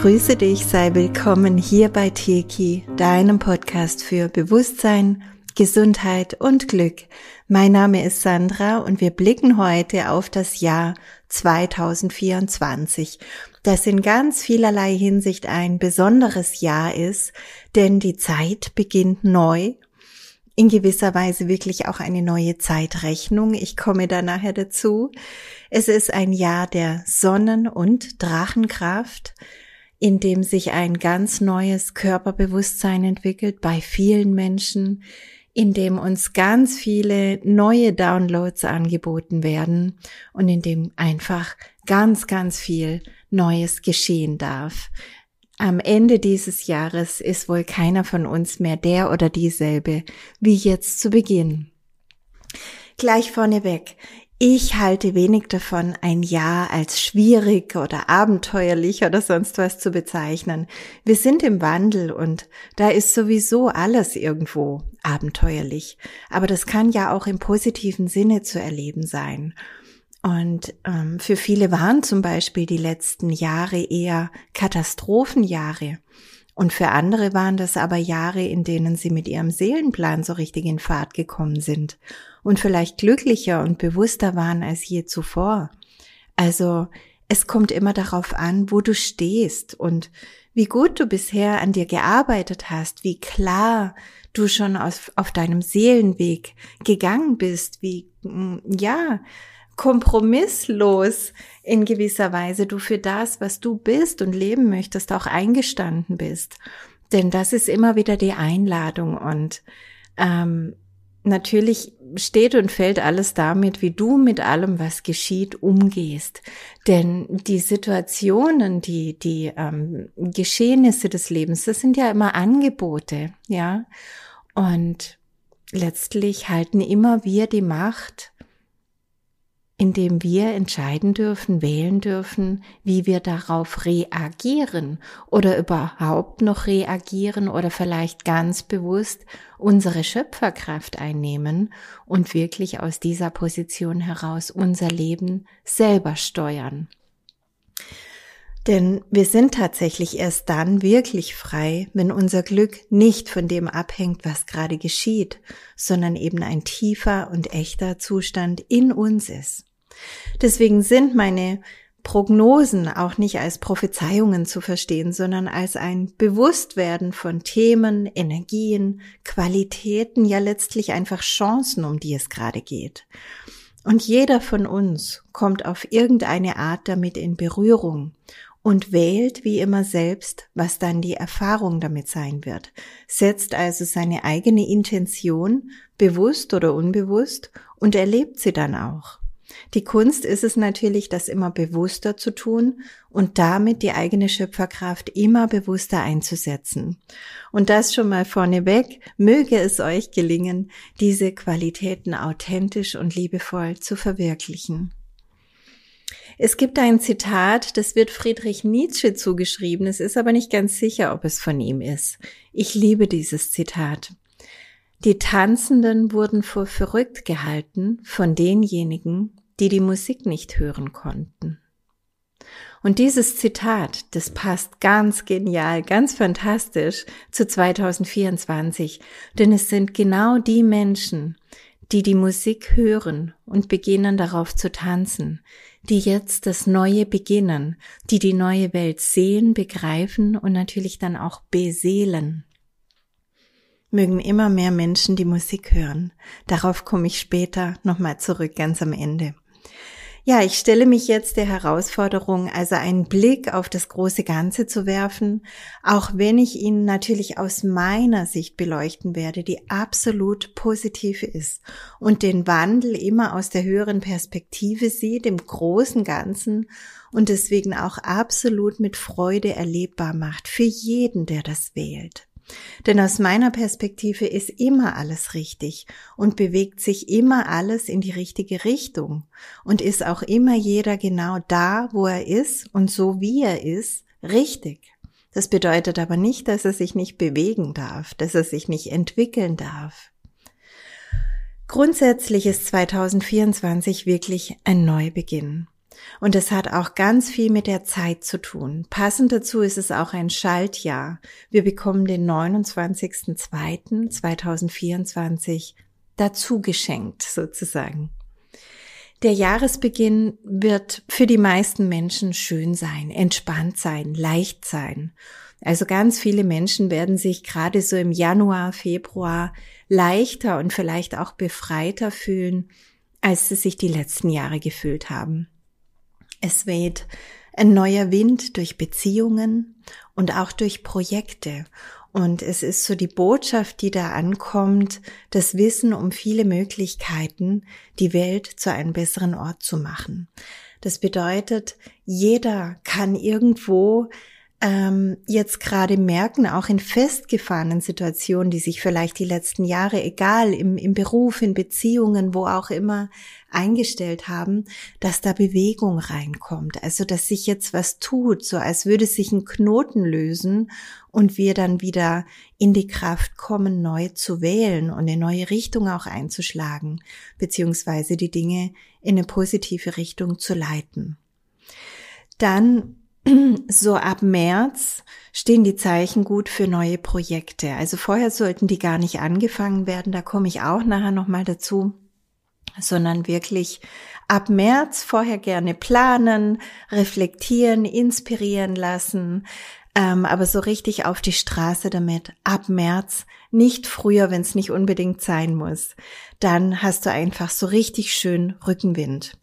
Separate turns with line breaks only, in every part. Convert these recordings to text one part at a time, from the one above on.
grüße dich, sei willkommen hier bei Teki, deinem Podcast für Bewusstsein, Gesundheit und Glück. Mein Name ist Sandra und wir blicken heute auf das Jahr 2024, das in ganz vielerlei Hinsicht ein besonderes Jahr ist, denn die Zeit beginnt neu in gewisser Weise wirklich auch eine neue Zeitrechnung. Ich komme da nachher dazu. Es ist ein Jahr der Sonnen- und Drachenkraft, in dem sich ein ganz neues Körperbewusstsein entwickelt bei vielen Menschen, in dem uns ganz viele neue Downloads angeboten werden und in dem einfach ganz, ganz viel Neues geschehen darf. Am Ende dieses Jahres ist wohl keiner von uns mehr der oder dieselbe wie jetzt zu Beginn. Gleich vorneweg. Ich halte wenig davon, ein Jahr als schwierig oder abenteuerlich oder sonst was zu bezeichnen. Wir sind im Wandel und da ist sowieso alles irgendwo abenteuerlich. Aber das kann ja auch im positiven Sinne zu erleben sein. Und ähm, für viele waren zum Beispiel die letzten Jahre eher Katastrophenjahre. Und für andere waren das aber Jahre, in denen sie mit ihrem Seelenplan so richtig in Fahrt gekommen sind und vielleicht glücklicher und bewusster waren als je zuvor. Also es kommt immer darauf an, wo du stehst und wie gut du bisher an dir gearbeitet hast, wie klar du schon auf, auf deinem Seelenweg gegangen bist, wie, mm, ja, kompromisslos in gewisser Weise du für das, was du bist und leben möchtest, auch eingestanden bist. Denn das ist immer wieder die Einladung und ähm, natürlich steht und fällt alles damit, wie du mit allem, was geschieht, umgehst. Denn die Situationen, die, die ähm, Geschehnisse des Lebens, das sind ja immer Angebote, ja. Und letztlich halten immer wir die Macht, indem wir entscheiden dürfen, wählen dürfen, wie wir darauf reagieren oder überhaupt noch reagieren oder vielleicht ganz bewusst unsere Schöpferkraft einnehmen und wirklich aus dieser Position heraus unser Leben selber steuern. Denn wir sind tatsächlich erst dann wirklich frei, wenn unser Glück nicht von dem abhängt, was gerade geschieht, sondern eben ein tiefer und echter Zustand in uns ist. Deswegen sind meine Prognosen auch nicht als Prophezeiungen zu verstehen, sondern als ein Bewusstwerden von Themen, Energien, Qualitäten, ja letztlich einfach Chancen, um die es gerade geht. Und jeder von uns kommt auf irgendeine Art damit in Berührung und wählt wie immer selbst, was dann die Erfahrung damit sein wird, setzt also seine eigene Intention, bewusst oder unbewusst, und erlebt sie dann auch. Die Kunst ist es natürlich, das immer bewusster zu tun und damit die eigene Schöpferkraft immer bewusster einzusetzen. Und das schon mal vorneweg, möge es euch gelingen, diese Qualitäten authentisch und liebevoll zu verwirklichen. Es gibt ein Zitat, das wird Friedrich Nietzsche zugeschrieben, es ist aber nicht ganz sicher, ob es von ihm ist. Ich liebe dieses Zitat. Die Tanzenden wurden für verrückt gehalten von denjenigen, die die Musik nicht hören konnten. Und dieses Zitat, das passt ganz genial, ganz fantastisch zu 2024, denn es sind genau die Menschen, die die Musik hören und beginnen darauf zu tanzen, die jetzt das Neue beginnen, die die neue Welt sehen, begreifen und natürlich dann auch beseelen mögen immer mehr Menschen die Musik hören. Darauf komme ich später nochmal zurück, ganz am Ende. Ja, ich stelle mich jetzt der Herausforderung, also einen Blick auf das große Ganze zu werfen, auch wenn ich ihn natürlich aus meiner Sicht beleuchten werde, die absolut positiv ist und den Wandel immer aus der höheren Perspektive sieht, im großen Ganzen und deswegen auch absolut mit Freude erlebbar macht für jeden, der das wählt. Denn aus meiner Perspektive ist immer alles richtig und bewegt sich immer alles in die richtige Richtung und ist auch immer jeder genau da, wo er ist und so wie er ist, richtig. Das bedeutet aber nicht, dass er sich nicht bewegen darf, dass er sich nicht entwickeln darf. Grundsätzlich ist 2024 wirklich ein Neubeginn. Und es hat auch ganz viel mit der Zeit zu tun. Passend dazu ist es auch ein Schaltjahr. Wir bekommen den 29.02.2024 dazu geschenkt, sozusagen. Der Jahresbeginn wird für die meisten Menschen schön sein, entspannt sein, leicht sein. Also ganz viele Menschen werden sich gerade so im Januar, Februar leichter und vielleicht auch befreiter fühlen, als sie sich die letzten Jahre gefühlt haben. Es weht ein neuer Wind durch Beziehungen und auch durch Projekte. Und es ist so die Botschaft, die da ankommt, das Wissen um viele Möglichkeiten, die Welt zu einem besseren Ort zu machen. Das bedeutet, jeder kann irgendwo ähm, jetzt gerade merken, auch in festgefahrenen Situationen, die sich vielleicht die letzten Jahre, egal im, im Beruf, in Beziehungen, wo auch immer, eingestellt haben, dass da Bewegung reinkommt. Also, dass sich jetzt was tut, so als würde sich ein Knoten lösen und wir dann wieder in die Kraft kommen, neu zu wählen und eine neue Richtung auch einzuschlagen, beziehungsweise die Dinge in eine positive Richtung zu leiten. Dann so ab März stehen die Zeichen gut für neue Projekte. Also vorher sollten die gar nicht angefangen werden, da komme ich auch nachher nochmal dazu, sondern wirklich ab März vorher gerne planen, reflektieren, inspirieren lassen, ähm, aber so richtig auf die Straße damit ab März, nicht früher, wenn es nicht unbedingt sein muss. Dann hast du einfach so richtig schön Rückenwind.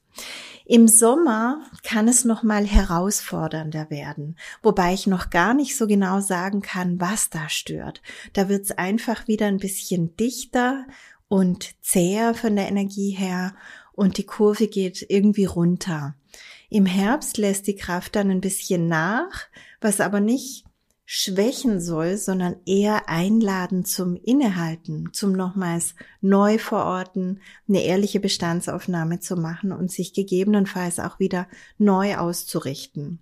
Im Sommer kann es noch mal herausfordernder werden, wobei ich noch gar nicht so genau sagen kann, was da stört. Da wird es einfach wieder ein bisschen dichter und zäher von der Energie her und die Kurve geht irgendwie runter. Im Herbst lässt die Kraft dann ein bisschen nach, was aber nicht schwächen soll, sondern eher einladen zum Innehalten, zum nochmals neu verorten, eine ehrliche Bestandsaufnahme zu machen und sich gegebenenfalls auch wieder neu auszurichten.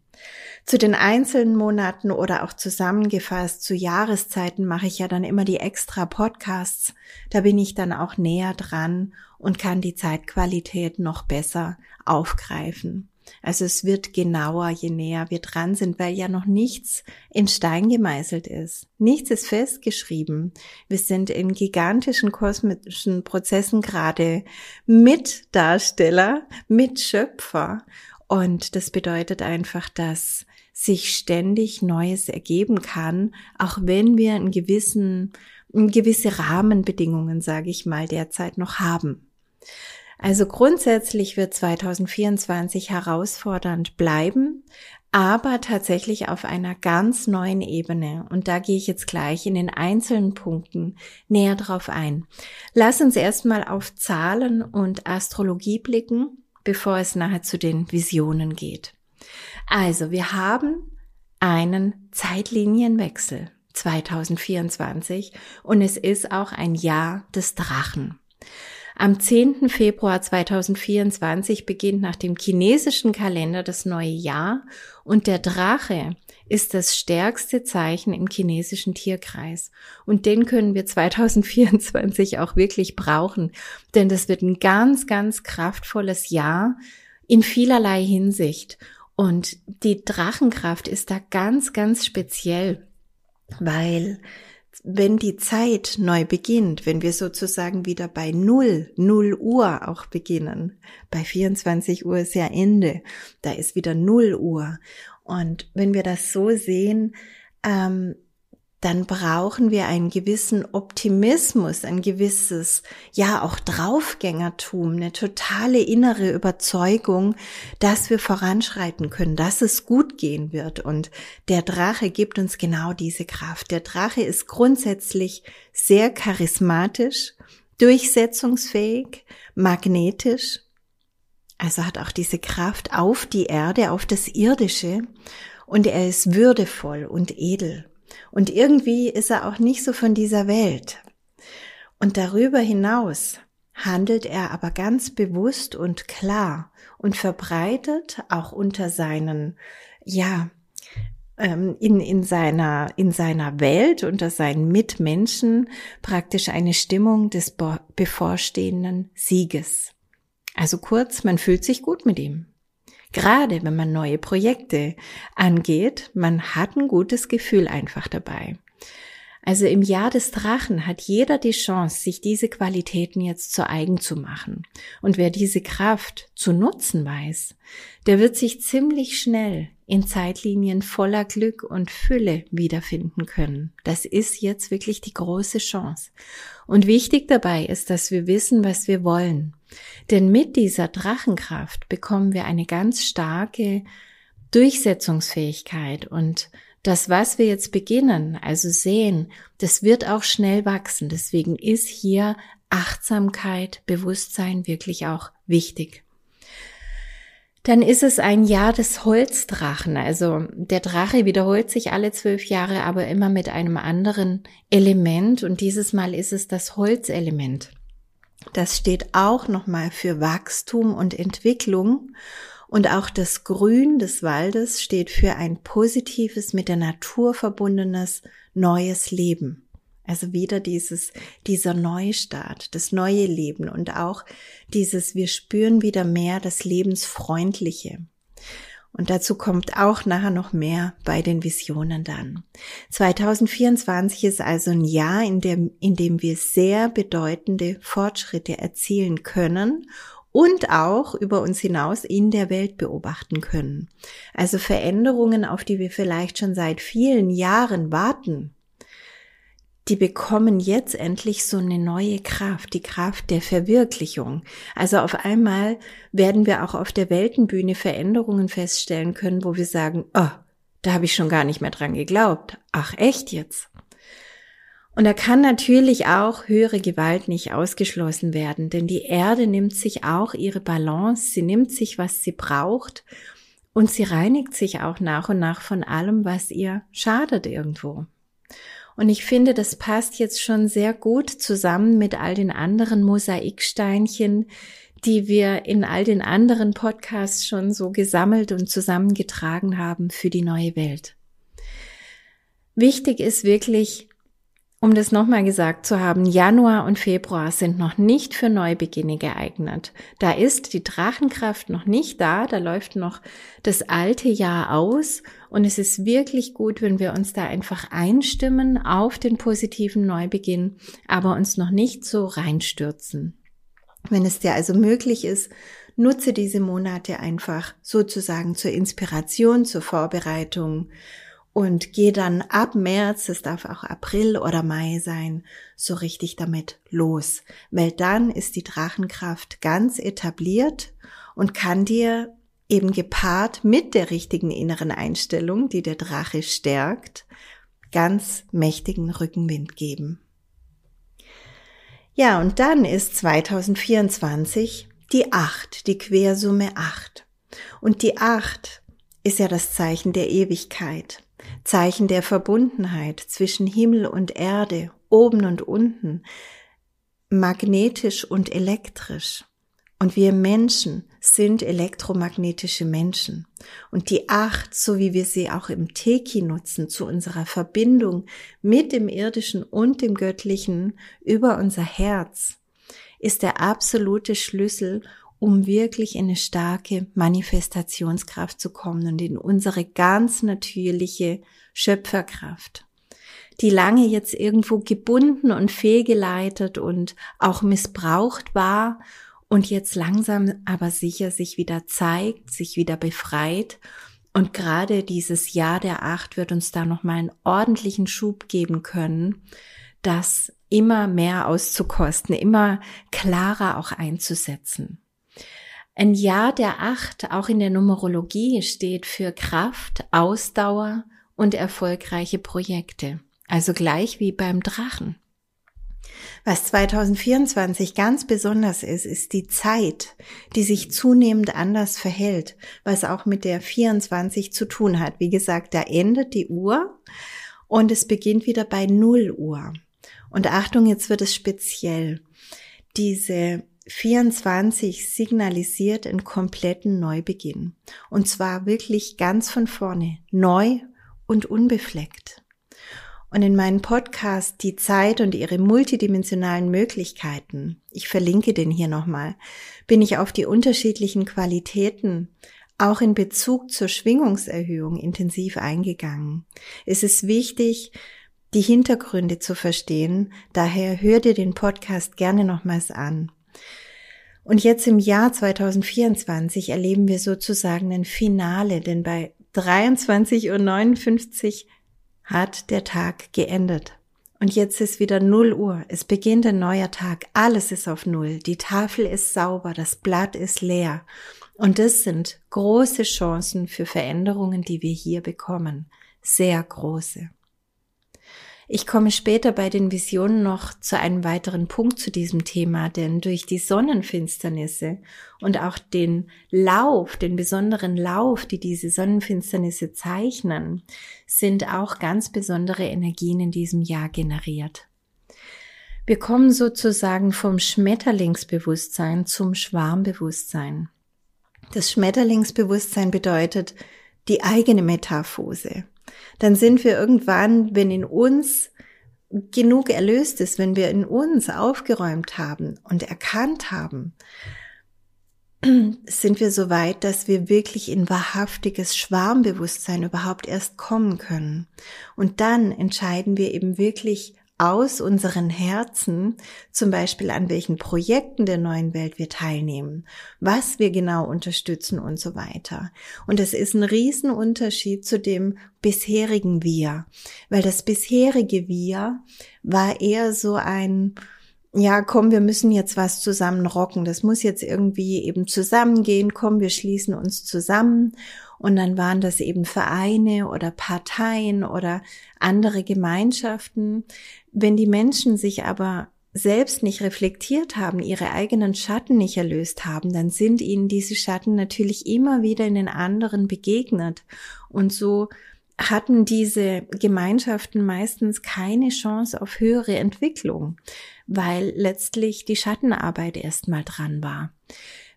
Zu den einzelnen Monaten oder auch zusammengefasst zu Jahreszeiten mache ich ja dann immer die extra Podcasts. Da bin ich dann auch näher dran und kann die Zeitqualität noch besser aufgreifen. Also es wird genauer, je näher wir dran sind, weil ja noch nichts in Stein gemeißelt ist. Nichts ist festgeschrieben. Wir sind in gigantischen kosmischen Prozessen gerade Mitdarsteller, Mitschöpfer. Und das bedeutet einfach, dass sich ständig Neues ergeben kann, auch wenn wir einen gewissen, gewisse Rahmenbedingungen, sage ich mal, derzeit noch haben. Also grundsätzlich wird 2024 herausfordernd bleiben, aber tatsächlich auf einer ganz neuen Ebene. Und da gehe ich jetzt gleich in den einzelnen Punkten näher drauf ein. Lass uns erstmal auf Zahlen und Astrologie blicken, bevor es nachher zu den Visionen geht. Also, wir haben einen Zeitlinienwechsel 2024 und es ist auch ein Jahr des Drachen. Am 10. Februar 2024 beginnt nach dem chinesischen Kalender das neue Jahr und der Drache ist das stärkste Zeichen im chinesischen Tierkreis. Und den können wir 2024 auch wirklich brauchen, denn das wird ein ganz, ganz kraftvolles Jahr in vielerlei Hinsicht. Und die Drachenkraft ist da ganz, ganz speziell, weil wenn die Zeit neu beginnt, wenn wir sozusagen wieder bei Null, Null Uhr auch beginnen, bei 24 Uhr ist ja Ende, da ist wieder Null Uhr. Und wenn wir das so sehen, ähm, dann brauchen wir einen gewissen Optimismus, ein gewisses, ja auch Draufgängertum, eine totale innere Überzeugung, dass wir voranschreiten können, dass es gut gehen wird. Und der Drache gibt uns genau diese Kraft. Der Drache ist grundsätzlich sehr charismatisch, durchsetzungsfähig, magnetisch, also hat auch diese Kraft auf die Erde, auf das Irdische und er ist würdevoll und edel. Und irgendwie ist er auch nicht so von dieser Welt. Und darüber hinaus handelt er aber ganz bewusst und klar und verbreitet auch unter seinen, ja, ähm, in, in seiner, in seiner Welt, unter seinen Mitmenschen praktisch eine Stimmung des bevorstehenden Sieges. Also kurz, man fühlt sich gut mit ihm. Gerade wenn man neue Projekte angeht, man hat ein gutes Gefühl einfach dabei. Also im Jahr des Drachen hat jeder die Chance, sich diese Qualitäten jetzt zu eigen zu machen. Und wer diese Kraft zu nutzen weiß, der wird sich ziemlich schnell in Zeitlinien voller Glück und Fülle wiederfinden können. Das ist jetzt wirklich die große Chance. Und wichtig dabei ist, dass wir wissen, was wir wollen. Denn mit dieser Drachenkraft bekommen wir eine ganz starke Durchsetzungsfähigkeit und das, was wir jetzt beginnen, also sehen, das wird auch schnell wachsen. Deswegen ist hier Achtsamkeit, Bewusstsein wirklich auch wichtig. Dann ist es ein Jahr des Holzdrachen. Also der Drache wiederholt sich alle zwölf Jahre, aber immer mit einem anderen Element. Und dieses Mal ist es das Holzelement. Das steht auch nochmal für Wachstum und Entwicklung. Und auch das Grün des Waldes steht für ein positives, mit der Natur verbundenes, neues Leben. Also wieder dieses, dieser Neustart, das neue Leben und auch dieses, wir spüren wieder mehr das Lebensfreundliche. Und dazu kommt auch nachher noch mehr bei den Visionen dann. 2024 ist also ein Jahr, in dem, in dem wir sehr bedeutende Fortschritte erzielen können und auch über uns hinaus in der Welt beobachten können. Also Veränderungen, auf die wir vielleicht schon seit vielen Jahren warten, die bekommen jetzt endlich so eine neue Kraft, die Kraft der Verwirklichung. Also auf einmal werden wir auch auf der Weltenbühne Veränderungen feststellen können, wo wir sagen, oh, da habe ich schon gar nicht mehr dran geglaubt. Ach echt jetzt? Und da kann natürlich auch höhere Gewalt nicht ausgeschlossen werden, denn die Erde nimmt sich auch ihre Balance, sie nimmt sich, was sie braucht und sie reinigt sich auch nach und nach von allem, was ihr schadet irgendwo. Und ich finde, das passt jetzt schon sehr gut zusammen mit all den anderen Mosaiksteinchen, die wir in all den anderen Podcasts schon so gesammelt und zusammengetragen haben für die neue Welt. Wichtig ist wirklich, um das nochmal gesagt zu haben, Januar und Februar sind noch nicht für Neubeginne geeignet. Da ist die Drachenkraft noch nicht da, da läuft noch das alte Jahr aus und es ist wirklich gut, wenn wir uns da einfach einstimmen auf den positiven Neubeginn, aber uns noch nicht so reinstürzen. Wenn es dir also möglich ist, nutze diese Monate einfach sozusagen zur Inspiration, zur Vorbereitung und gehe dann ab März, es darf auch April oder Mai sein, so richtig damit los, weil dann ist die Drachenkraft ganz etabliert und kann dir eben gepaart mit der richtigen inneren Einstellung, die der Drache stärkt, ganz mächtigen Rückenwind geben. Ja, und dann ist 2024 die Acht, die Quersumme Acht. Und die Acht ist ja das Zeichen der Ewigkeit. Zeichen der Verbundenheit zwischen Himmel und Erde, oben und unten, magnetisch und elektrisch. Und wir Menschen sind elektromagnetische Menschen. Und die Acht, so wie wir sie auch im Teki nutzen, zu unserer Verbindung mit dem Irdischen und dem Göttlichen über unser Herz, ist der absolute Schlüssel, um wirklich in eine starke Manifestationskraft zu kommen und in unsere ganz natürliche Schöpferkraft, die lange jetzt irgendwo gebunden und fehlgeleitet und auch missbraucht war und jetzt langsam aber sicher sich wieder zeigt, sich wieder befreit. Und gerade dieses Jahr der Acht wird uns da nochmal einen ordentlichen Schub geben können, das immer mehr auszukosten, immer klarer auch einzusetzen. Ein Jahr der Acht, auch in der Numerologie, steht für Kraft, Ausdauer und erfolgreiche Projekte. Also gleich wie beim Drachen. Was 2024 ganz besonders ist, ist die Zeit, die sich zunehmend anders verhält, was auch mit der 24 zu tun hat. Wie gesagt, da endet die Uhr und es beginnt wieder bei 0 Uhr. Und Achtung, jetzt wird es speziell. Diese 24 signalisiert einen kompletten Neubeginn. Und zwar wirklich ganz von vorne, neu und unbefleckt. Und in meinem Podcast Die Zeit und ihre multidimensionalen Möglichkeiten, ich verlinke den hier nochmal, bin ich auf die unterschiedlichen Qualitäten auch in Bezug zur Schwingungserhöhung intensiv eingegangen. Es ist wichtig, die Hintergründe zu verstehen, daher hör dir den Podcast gerne nochmals an. Und jetzt im Jahr 2024 erleben wir sozusagen ein Finale, denn bei 23.59 Uhr hat der Tag geendet. Und jetzt ist wieder 0 Uhr. Es beginnt ein neuer Tag. Alles ist auf Null. Die Tafel ist sauber. Das Blatt ist leer. Und das sind große Chancen für Veränderungen, die wir hier bekommen. Sehr große. Ich komme später bei den Visionen noch zu einem weiteren Punkt zu diesem Thema, denn durch die Sonnenfinsternisse und auch den Lauf, den besonderen Lauf, die diese Sonnenfinsternisse zeichnen, sind auch ganz besondere Energien in diesem Jahr generiert. Wir kommen sozusagen vom Schmetterlingsbewusstsein zum Schwarmbewusstsein. Das Schmetterlingsbewusstsein bedeutet die eigene Metaphose dann sind wir irgendwann, wenn in uns genug erlöst ist, wenn wir in uns aufgeräumt haben und erkannt haben, sind wir so weit, dass wir wirklich in wahrhaftiges Schwarmbewusstsein überhaupt erst kommen können. Und dann entscheiden wir eben wirklich aus unseren Herzen, zum Beispiel an welchen Projekten der neuen Welt wir teilnehmen, was wir genau unterstützen und so weiter. Und es ist ein Riesenunterschied zu dem bisherigen Wir, weil das bisherige Wir war eher so ein, ja, komm, wir müssen jetzt was zusammen rocken. Das muss jetzt irgendwie eben zusammengehen. Komm, wir schließen uns zusammen. Und dann waren das eben Vereine oder Parteien oder andere Gemeinschaften. Wenn die Menschen sich aber selbst nicht reflektiert haben, ihre eigenen Schatten nicht erlöst haben, dann sind ihnen diese Schatten natürlich immer wieder in den anderen begegnet. Und so hatten diese Gemeinschaften meistens keine Chance auf höhere Entwicklung, weil letztlich die Schattenarbeit erstmal dran war.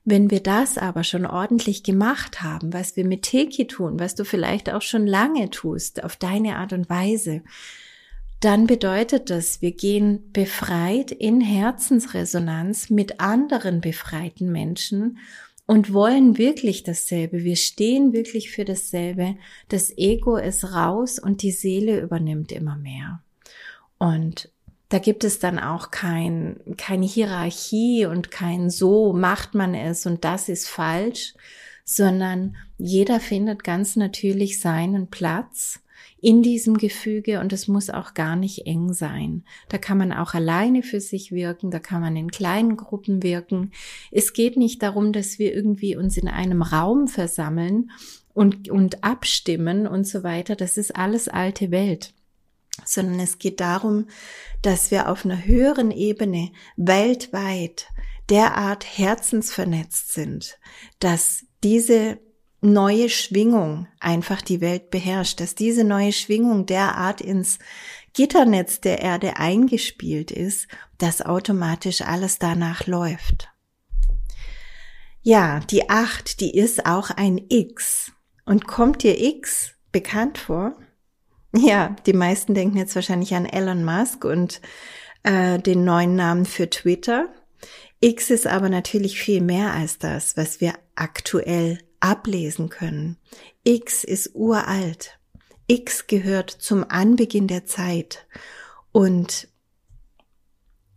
Wenn wir das aber schon ordentlich gemacht haben, was wir mit Teki tun, was du vielleicht auch schon lange tust, auf deine Art und Weise, dann bedeutet das, wir gehen befreit in Herzensresonanz mit anderen befreiten Menschen und wollen wirklich dasselbe. Wir stehen wirklich für dasselbe. Das Ego ist raus und die Seele übernimmt immer mehr. Und da gibt es dann auch kein, keine Hierarchie und kein so macht man es und das ist falsch, sondern jeder findet ganz natürlich seinen Platz in diesem Gefüge und es muss auch gar nicht eng sein. Da kann man auch alleine für sich wirken, da kann man in kleinen Gruppen wirken. Es geht nicht darum, dass wir irgendwie uns in einem Raum versammeln und, und abstimmen und so weiter. Das ist alles alte Welt sondern es geht darum, dass wir auf einer höheren Ebene weltweit derart herzensvernetzt sind, dass diese neue Schwingung einfach die Welt beherrscht, dass diese neue Schwingung derart ins Gitternetz der Erde eingespielt ist, dass automatisch alles danach läuft. Ja, die acht, die ist auch ein X. Und kommt dir X bekannt vor? Ja, die meisten denken jetzt wahrscheinlich an Elon Musk und äh, den neuen Namen für Twitter. X ist aber natürlich viel mehr als das, was wir aktuell ablesen können. X ist uralt. X gehört zum Anbeginn der Zeit und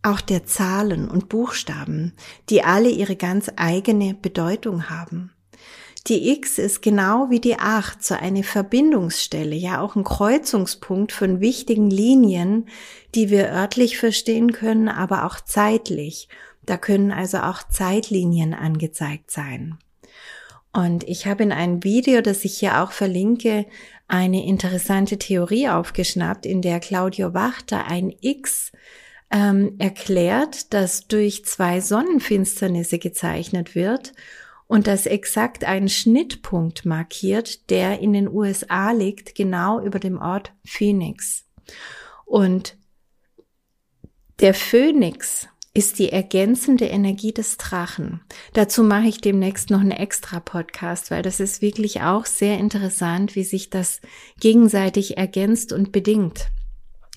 auch der Zahlen und Buchstaben, die alle ihre ganz eigene Bedeutung haben. Die X ist genau wie die 8 so eine Verbindungsstelle, ja auch ein Kreuzungspunkt von wichtigen Linien, die wir örtlich verstehen können, aber auch zeitlich. Da können also auch Zeitlinien angezeigt sein. Und ich habe in einem Video, das ich hier auch verlinke, eine interessante Theorie aufgeschnappt, in der Claudio Wachter ein X ähm, erklärt, das durch zwei Sonnenfinsternisse gezeichnet wird und das exakt einen Schnittpunkt markiert, der in den USA liegt, genau über dem Ort Phoenix. Und der Phönix ist die ergänzende Energie des Drachen. Dazu mache ich demnächst noch einen extra Podcast, weil das ist wirklich auch sehr interessant, wie sich das gegenseitig ergänzt und bedingt.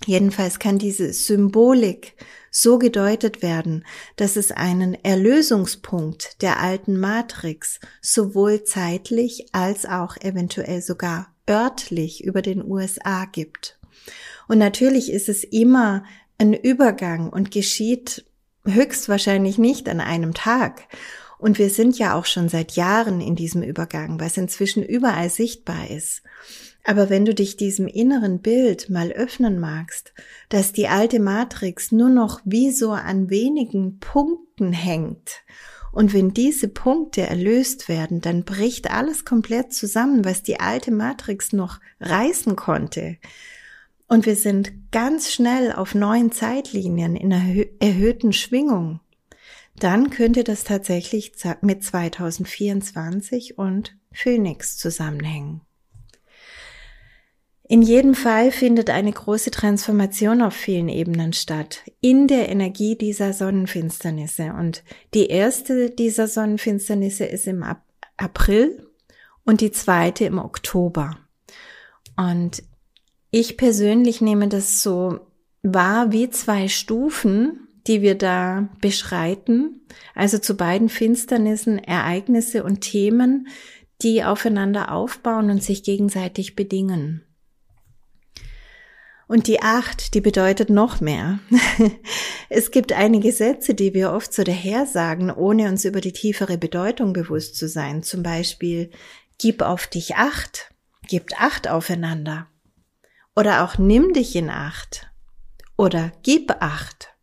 Jedenfalls kann diese Symbolik so gedeutet werden, dass es einen Erlösungspunkt der alten Matrix sowohl zeitlich als auch eventuell sogar örtlich über den USA gibt. Und natürlich ist es immer ein Übergang und geschieht höchstwahrscheinlich nicht an einem Tag. Und wir sind ja auch schon seit Jahren in diesem Übergang, was inzwischen überall sichtbar ist. Aber wenn du dich diesem inneren Bild mal öffnen magst, dass die alte Matrix nur noch wie so an wenigen Punkten hängt, und wenn diese Punkte erlöst werden, dann bricht alles komplett zusammen, was die alte Matrix noch reißen konnte. Und wir sind ganz schnell auf neuen Zeitlinien in einer erhöhten Schwingung. Dann könnte das tatsächlich mit 2024 und Phoenix zusammenhängen. In jedem Fall findet eine große Transformation auf vielen Ebenen statt, in der Energie dieser Sonnenfinsternisse. Und die erste dieser Sonnenfinsternisse ist im April und die zweite im Oktober. Und ich persönlich nehme das so wahr wie zwei Stufen, die wir da beschreiten. Also zu beiden Finsternissen Ereignisse und Themen, die aufeinander aufbauen und sich gegenseitig bedingen. Und die Acht, die bedeutet noch mehr. es gibt einige Sätze, die wir oft so daher sagen, ohne uns über die tiefere Bedeutung bewusst zu sein. Zum Beispiel, gib auf dich Acht, gebt Acht aufeinander. Oder auch nimm dich in Acht. Oder gib Acht.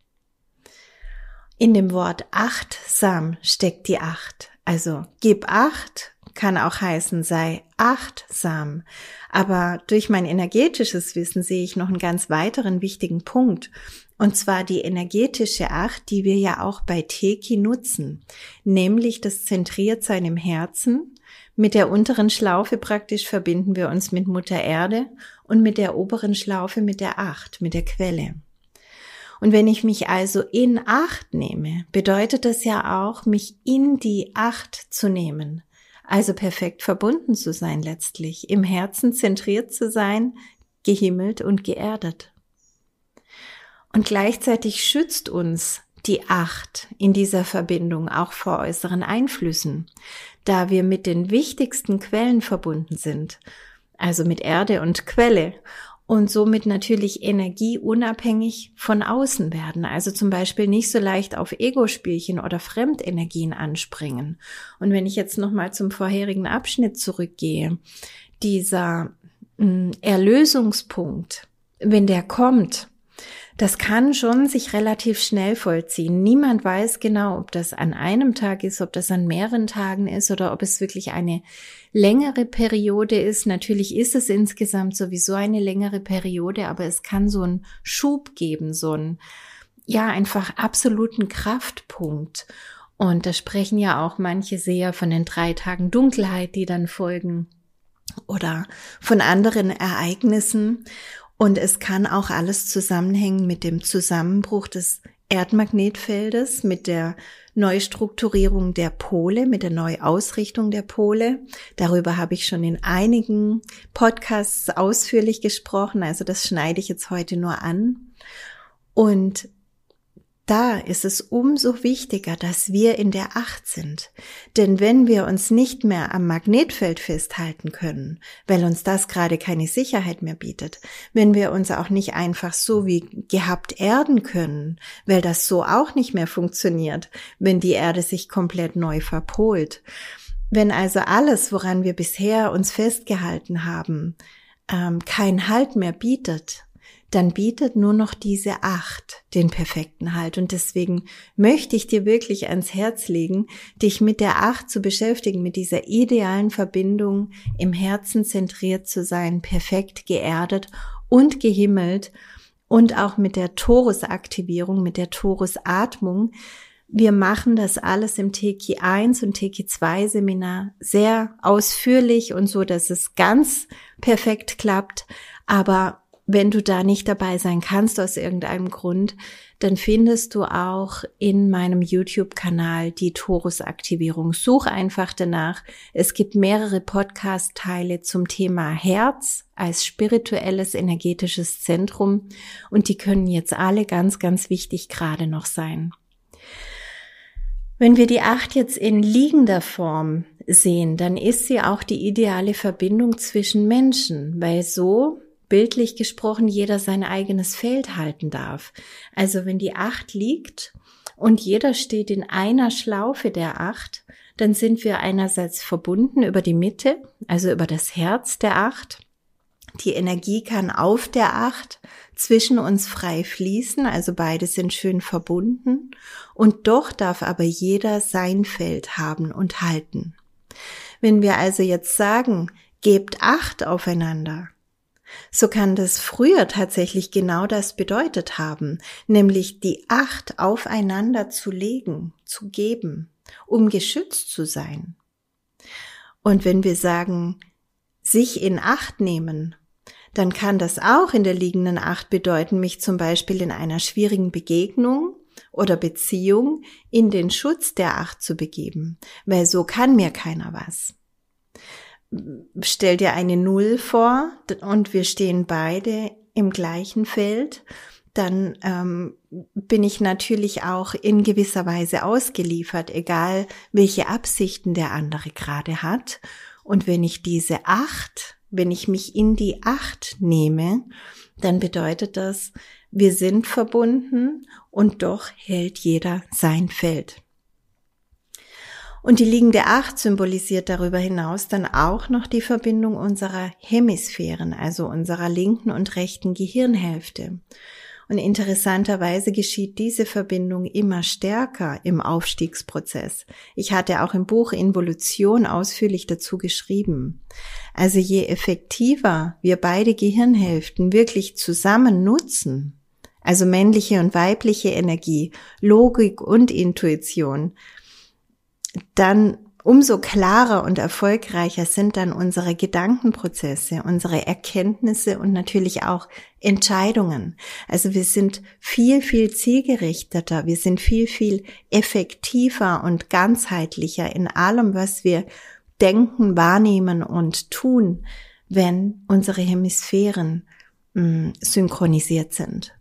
In dem Wort achtsam steckt die Acht. Also gib Acht kann auch heißen, sei achtsam. Aber durch mein energetisches Wissen sehe ich noch einen ganz weiteren wichtigen Punkt. Und zwar die energetische Acht, die wir ja auch bei Teki nutzen. Nämlich das Zentriertsein im Herzen. Mit der unteren Schlaufe praktisch verbinden wir uns mit Mutter Erde und mit der oberen Schlaufe mit der Acht, mit der Quelle. Und wenn ich mich also in Acht nehme, bedeutet das ja auch, mich in die Acht zu nehmen. Also perfekt verbunden zu sein letztlich, im Herzen zentriert zu sein, gehimmelt und geerdet. Und gleichzeitig schützt uns die Acht in dieser Verbindung auch vor äußeren Einflüssen, da wir mit den wichtigsten Quellen verbunden sind, also mit Erde und Quelle und somit natürlich energieunabhängig von außen werden. Also zum Beispiel nicht so leicht auf Ego-Spielchen oder Fremdenergien anspringen. Und wenn ich jetzt nochmal zum vorherigen Abschnitt zurückgehe, dieser mh, hm, Erlösungspunkt, wenn der kommt, das kann schon sich relativ schnell vollziehen. Niemand weiß genau, ob das an einem Tag ist, ob das an mehreren Tagen ist oder ob es wirklich eine längere Periode ist. Natürlich ist es insgesamt sowieso eine längere Periode, aber es kann so einen Schub geben, so einen, ja, einfach absoluten Kraftpunkt. Und da sprechen ja auch manche sehr von den drei Tagen Dunkelheit, die dann folgen oder von anderen Ereignissen. Und es kann auch alles zusammenhängen mit dem Zusammenbruch des Erdmagnetfeldes, mit der Neustrukturierung der Pole, mit der Neuausrichtung der Pole. Darüber habe ich schon in einigen Podcasts ausführlich gesprochen, also das schneide ich jetzt heute nur an. Und da ist es umso wichtiger, dass wir in der Acht sind. Denn wenn wir uns nicht mehr am Magnetfeld festhalten können, weil uns das gerade keine Sicherheit mehr bietet, wenn wir uns auch nicht einfach so wie gehabt erden können, weil das so auch nicht mehr funktioniert, wenn die Erde sich komplett neu verpolt, wenn also alles, woran wir bisher uns festgehalten haben, ähm, kein Halt mehr bietet, dann bietet nur noch diese Acht den perfekten Halt. Und deswegen möchte ich dir wirklich ans Herz legen, dich mit der Acht zu beschäftigen, mit dieser idealen Verbindung, im Herzen zentriert zu sein, perfekt geerdet und gehimmelt und auch mit der Torusaktivierung, mit der Torusatmung. Wir machen das alles im Teki 1 und Teki 2 Seminar sehr ausführlich und so, dass es ganz perfekt klappt. Aber wenn du da nicht dabei sein kannst aus irgendeinem Grund, dann findest du auch in meinem YouTube-Kanal die Torus-Aktivierung. Such einfach danach. Es gibt mehrere Podcast-Teile zum Thema Herz als spirituelles energetisches Zentrum und die können jetzt alle ganz, ganz wichtig gerade noch sein. Wenn wir die Acht jetzt in liegender Form sehen, dann ist sie auch die ideale Verbindung zwischen Menschen, weil so bildlich gesprochen jeder sein eigenes Feld halten darf. Also wenn die Acht liegt und jeder steht in einer Schlaufe der Acht, dann sind wir einerseits verbunden über die Mitte, also über das Herz der Acht. Die Energie kann auf der Acht zwischen uns frei fließen, also beide sind schön verbunden. Und doch darf aber jeder sein Feld haben und halten. Wenn wir also jetzt sagen, gebt Acht aufeinander, so kann das früher tatsächlich genau das bedeutet haben, nämlich die Acht aufeinander zu legen, zu geben, um geschützt zu sein. Und wenn wir sagen, sich in Acht nehmen, dann kann das auch in der liegenden Acht bedeuten, mich zum Beispiel in einer schwierigen Begegnung oder Beziehung in den Schutz der Acht zu begeben, weil so kann mir keiner was. Stell dir eine Null vor und wir stehen beide im gleichen Feld, dann ähm, bin ich natürlich auch in gewisser Weise ausgeliefert, egal welche Absichten der andere gerade hat. Und wenn ich diese Acht, wenn ich mich in die Acht nehme, dann bedeutet das, wir sind verbunden und doch hält jeder sein Feld. Und die liegende Acht symbolisiert darüber hinaus dann auch noch die Verbindung unserer Hemisphären, also unserer linken und rechten Gehirnhälfte. Und interessanterweise geschieht diese Verbindung immer stärker im Aufstiegsprozess. Ich hatte auch im Buch Involution ausführlich dazu geschrieben. Also je effektiver wir beide Gehirnhälften wirklich zusammen nutzen, also männliche und weibliche Energie, Logik und Intuition, dann umso klarer und erfolgreicher sind dann unsere Gedankenprozesse, unsere Erkenntnisse und natürlich auch Entscheidungen. Also wir sind viel, viel zielgerichteter, wir sind viel, viel effektiver und ganzheitlicher in allem, was wir denken, wahrnehmen und tun, wenn unsere Hemisphären mh, mm, synchronisiert sind.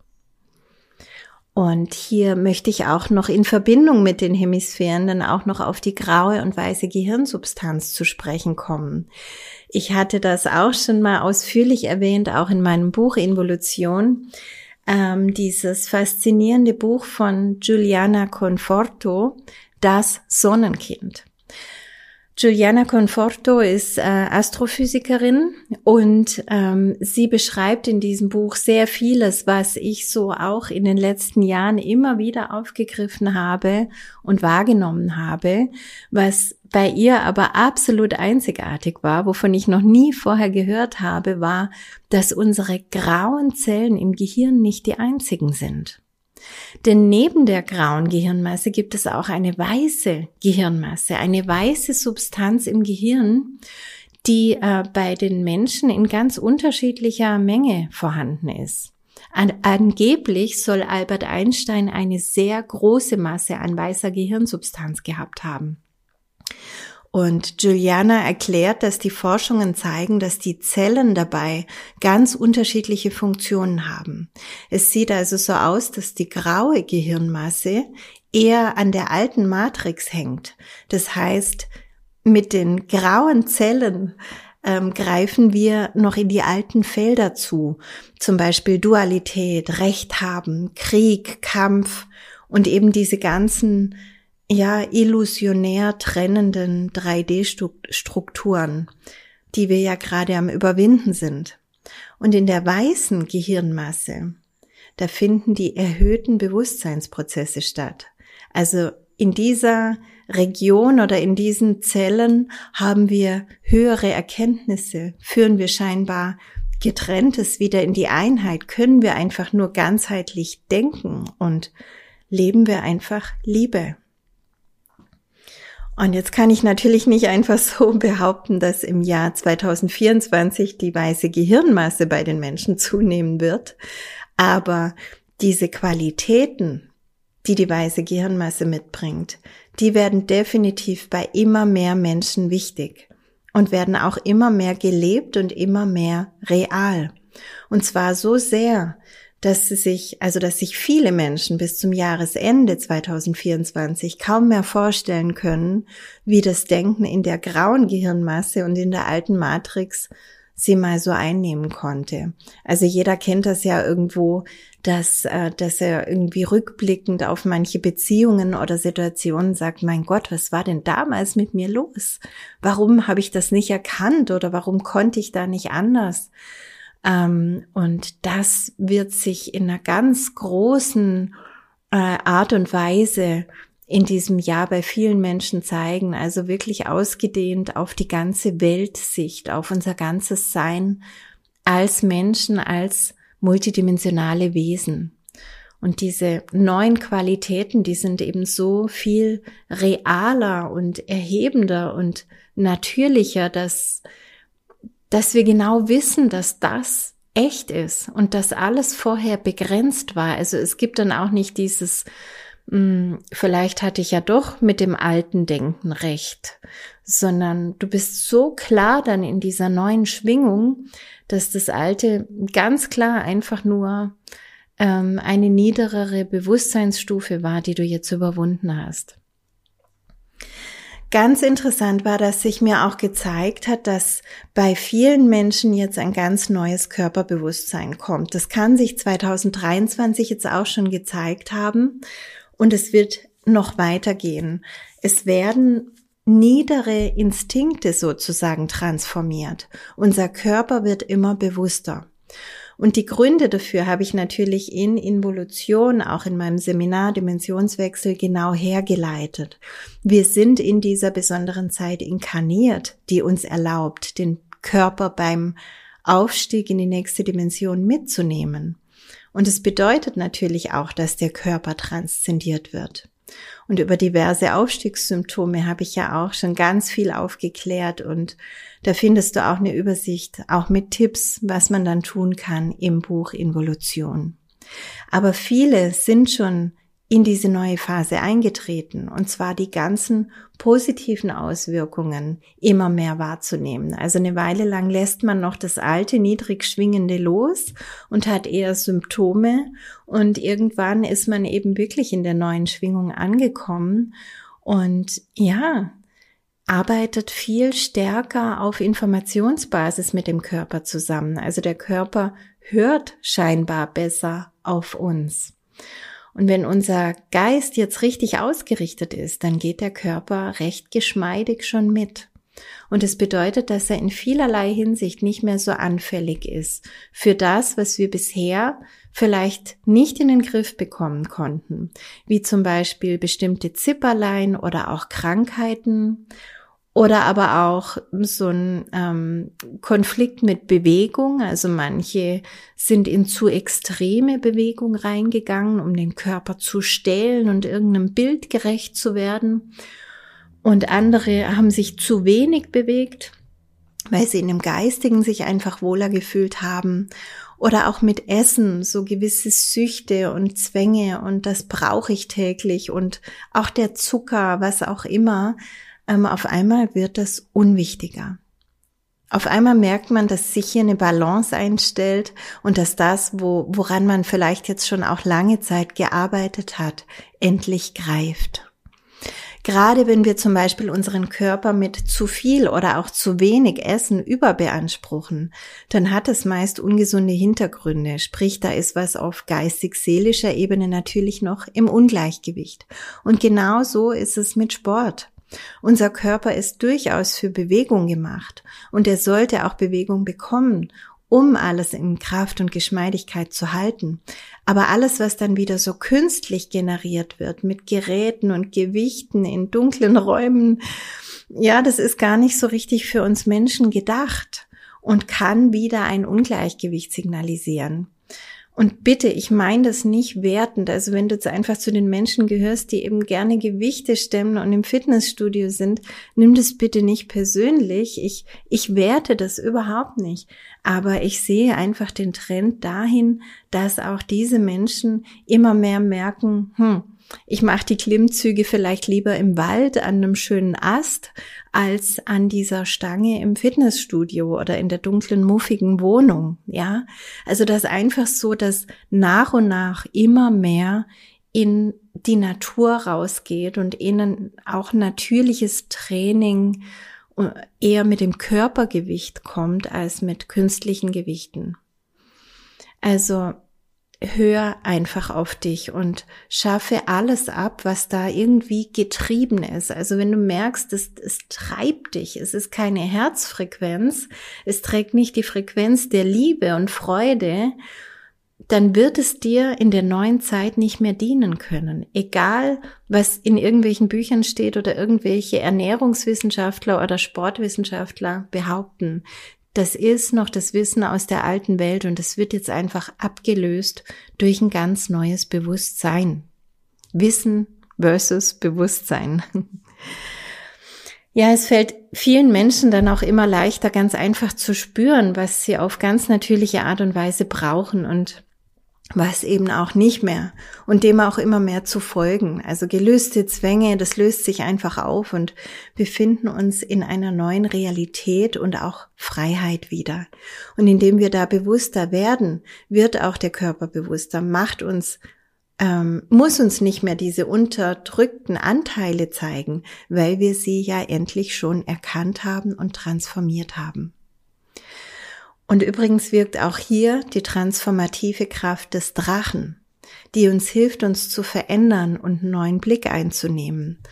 Und hier möchte ich auch noch in Verbindung mit den Hemisphären dann auch noch auf die graue und weiße Gehirnsubstanz zu sprechen kommen. Ich hatte das auch schon mal ausführlich erwähnt, auch in meinem Buch Involution. Ähm, dieses faszinierende Buch von Giuliana Conforto, Das Sonnenkind. Giuliana Conforto ist äh, Astrophysikerin und ähm, sie beschreibt in diesem Buch sehr vieles, was ich so auch in den letzten Jahren immer wieder aufgegriffen habe und wahrgenommen habe, was bei ihr aber absolut einzigartig war, wovon ich noch nie vorher gehört habe, war, dass unsere grauen Zellen im Gehirn nicht die einzigen sind. Denn neben der grauen Gehirnmasse gibt es auch eine weiße Gehirnmasse, eine weiße Substanz im Gehirn, die äh, bei den Menschen in ganz unterschiedlicher Menge vorhanden ist. An, angeblich soll Albert Einstein eine sehr große Masse an weißer Gehirnsubstanz gehabt haben. Und Juliana erklärt, dass die Forschungen zeigen, dass die Zellen dabei ganz unterschiedliche Funktionen haben. Es sieht also so aus, dass die graue Gehirnmasse eher an der alten Matrix hängt. Das heißt, mit den grauen Zellen ähm, greifen wir noch in die alten Felder zu. Zum Beispiel Dualität, Recht haben, Krieg, Kampf und eben diese ganzen ja illusionär trennenden 3D-Strukturen, die wir ja gerade am Überwinden sind. Und in der weißen Gehirnmasse, da finden die erhöhten Bewusstseinsprozesse statt. Also in dieser Region oder in diesen Zellen haben wir höhere Erkenntnisse, führen wir scheinbar getrenntes wieder in die Einheit, können wir einfach nur ganzheitlich denken und leben wir einfach Liebe. Und jetzt kann ich natürlich nicht einfach so behaupten, dass im Jahr 2024 die weiße Gehirnmasse bei den Menschen zunehmen wird. Aber diese Qualitäten, die die weiße Gehirnmasse mitbringt, die werden definitiv bei immer mehr Menschen wichtig und werden auch immer mehr gelebt und immer mehr real. Und zwar so sehr, dass sie sich, also dass sich viele Menschen bis zum Jahresende 2024 kaum mehr vorstellen können, wie das Denken in der grauen Gehirnmasse und in der alten Matrix sie mal so einnehmen konnte. Also jeder kennt das ja irgendwo, dass, äh, dass er irgendwie rückblickend auf manche Beziehungen oder Situationen sagt, mein Gott, was war denn damals mit mir los? Warum habe ich das nicht erkannt oder warum konnte ich da nicht anders? Ähm, und das wird sich in einer ganz großen äh, Art und Weise in diesem Jahr bei vielen Menschen zeigen, also wirklich ausgedehnt auf die ganze Weltsicht, auf unser ganzes Sein als Menschen, als multidimensionale Wesen. Und diese neuen Qualitäten, die sind eben so viel realer und erhebender und natürlicher, dass, dass wir genau wissen, dass das echt ist und dass alles vorher begrenzt war. Also es gibt dann auch nicht dieses hm, vielleicht hatte ich ja doch mit dem alten Denken recht, sondern du bist so klar dann in dieser neuen Schwingung, dass das alte ganz klar einfach nur ähm, eine niederere Bewusstseinsstufe war, die du jetzt überwunden hast. Ganz interessant war, dass sich mir auch gezeigt hat, dass bei vielen Menschen jetzt ein ganz neues Körperbewusstsein kommt. Das kann sich 2023 jetzt auch schon gezeigt haben. Und es wird noch weitergehen. Es werden niedere Instinkte sozusagen transformiert. Unser Körper wird immer bewusster. Und die Gründe dafür habe ich natürlich in Involution, auch in meinem Seminar Dimensionswechsel genau hergeleitet. Wir sind in dieser besonderen Zeit inkarniert, die uns erlaubt, den Körper beim Aufstieg in die nächste Dimension mitzunehmen. Und es bedeutet natürlich auch, dass der Körper transzendiert wird. Und über diverse Aufstiegssymptome habe ich ja auch schon ganz viel aufgeklärt und da findest du auch eine Übersicht, auch mit Tipps, was man dann tun kann im Buch Involution. Aber viele sind schon in diese neue Phase eingetreten, und zwar die ganzen positiven Auswirkungen immer mehr wahrzunehmen. Also eine Weile lang lässt man noch das alte, niedrig schwingende los und hat eher Symptome und irgendwann ist man eben wirklich in der neuen Schwingung angekommen und ja, arbeitet viel stärker auf Informationsbasis mit dem Körper zusammen. Also der Körper hört scheinbar besser auf uns. Und wenn unser Geist jetzt richtig ausgerichtet ist, dann geht der Körper recht geschmeidig schon mit. Und es bedeutet, dass er in vielerlei Hinsicht nicht mehr so anfällig ist für das, was wir bisher vielleicht nicht in den Griff bekommen konnten, wie zum Beispiel bestimmte Zipperlein oder auch Krankheiten oder aber auch so ein ähm, Konflikt mit Bewegung. Also manche sind in zu extreme Bewegung reingegangen, um den Körper zu stählen und irgendeinem Bild gerecht zu werden. Und andere haben sich zu wenig bewegt, weil sie in dem Geistigen sich einfach wohler gefühlt haben. Oder auch mit Essen, so gewisse Süchte und Zwänge und das brauche ich täglich und auch der Zucker, was auch immer auf einmal wird das unwichtiger. Auf einmal merkt man, dass sich hier eine Balance einstellt und dass das, wo, woran man vielleicht jetzt schon auch lange Zeit gearbeitet hat, endlich greift. Gerade wenn wir zum Beispiel unseren Körper mit zu viel oder auch zu wenig Essen überbeanspruchen, dann hat es meist ungesunde Hintergründe, sprich da ist was auf geistig-seelischer Ebene natürlich noch im Ungleichgewicht. Und genau so ist es mit Sport. Unser Körper ist durchaus für Bewegung gemacht und er sollte auch Bewegung bekommen, um alles in Kraft und Geschmeidigkeit zu halten. Aber alles, was dann wieder so künstlich generiert wird, mit Geräten und Gewichten in dunklen Räumen, ja, das ist gar nicht so richtig für uns Menschen gedacht und kann wieder ein Ungleichgewicht signalisieren. Und bitte, ich meine das nicht wertend. Also wenn du jetzt einfach zu den Menschen gehörst, die eben gerne Gewichte stemmen und im Fitnessstudio sind, nimm das bitte nicht persönlich. Ich, ich werte das überhaupt nicht. Aber ich sehe einfach den Trend dahin, dass auch diese Menschen immer mehr merken, hm, ich mache die Klimmzüge vielleicht lieber im Wald an einem schönen Ast als an dieser Stange im Fitnessstudio oder in der dunklen, muffigen Wohnung. Ja, also das einfach so, dass nach und nach immer mehr in die Natur rausgeht und ihnen auch natürliches Training äh, eher mit dem Körpergewicht kommt als mit künstlichen Gewichten. Also hör einfach auf dich und schaffe alles ab, was da irgendwie getrieben ist. Also wenn du merkst, es, es treibt dich, es ist keine Herzfrequenz, es trägt nicht die Frequenz der Liebe und Freude, dann wird es dir in der neuen Zeit nicht mehr dienen können. Egal, was in irgendwelchen Büchern steht oder irgendwelche Ernährungswissenschaftler oder Sportwissenschaftler behaupten. Das ist noch das Wissen aus der alten Welt und es wird jetzt einfach abgelöst durch ein ganz neues Bewusstsein. Wissen versus Bewusstsein. Ja, es fällt vielen Menschen dann auch immer leichter, ganz einfach zu spüren, was sie auf ganz natürliche Art und Weise brauchen und was eben auch nicht mehr und dem auch immer mehr zu folgen. Also gelöste Zwänge, das löst sich einfach auf und befinden uns in einer neuen Realität und auch Freiheit wieder. Und indem wir da bewusster werden, wird auch der Körper bewusster, macht uns ähm, muss uns nicht mehr diese unterdrückten Anteile zeigen, weil wir sie ja endlich schon erkannt haben und transformiert haben. Und übrigens wirkt auch hier die transformative Kraft des Drachen, die uns hilft, uns zu verändern und einen neuen Blick einzunehmen.